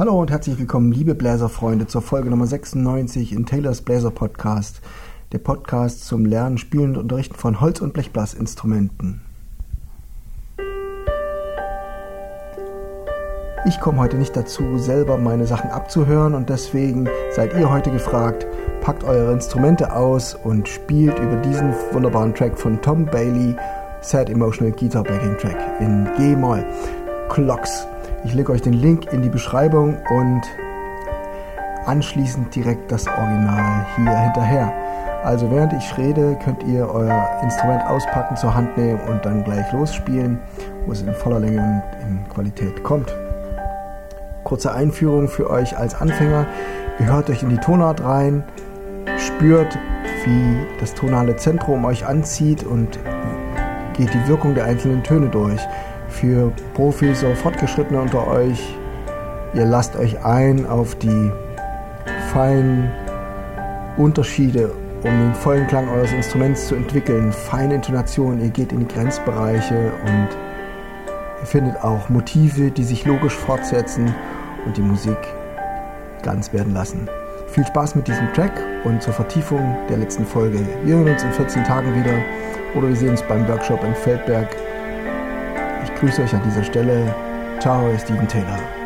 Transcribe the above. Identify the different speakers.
Speaker 1: Hallo und herzlich willkommen, liebe Bläserfreunde, zur Folge Nummer 96 in Taylors Bläser Podcast, der Podcast zum Lernen, Spielen und Unterrichten von Holz- und Blechblasinstrumenten. Ich komme heute nicht dazu, selber meine Sachen abzuhören und deswegen seid ihr heute gefragt, packt eure Instrumente aus und spielt über diesen wunderbaren Track von Tom Bailey, Sad Emotional Guitar Backing Track in G-Moll. Clocks. Ich lege euch den Link in die Beschreibung und anschließend direkt das Original hier hinterher. Also während ich rede, könnt ihr euer Instrument auspacken, zur Hand nehmen und dann gleich losspielen, wo es in voller Länge und in Qualität kommt. Kurze Einführung für euch als Anfänger. Ihr hört euch in die Tonart rein, spürt, wie das tonale Zentrum euch anzieht und geht die Wirkung der einzelnen Töne durch für Profis oder Fortgeschrittene unter euch. Ihr lasst euch ein auf die feinen Unterschiede, um den vollen Klang eures Instruments zu entwickeln. Feine Intonation, ihr geht in die Grenzbereiche und ihr findet auch Motive, die sich logisch fortsetzen und die Musik ganz werden lassen. Viel Spaß mit diesem Track und zur Vertiefung der letzten Folge. Wir hören uns in 14 Tagen wieder oder wir sehen uns beim Workshop in Feldberg grüße euch an dieser Stelle. Ciao, Steven Taylor.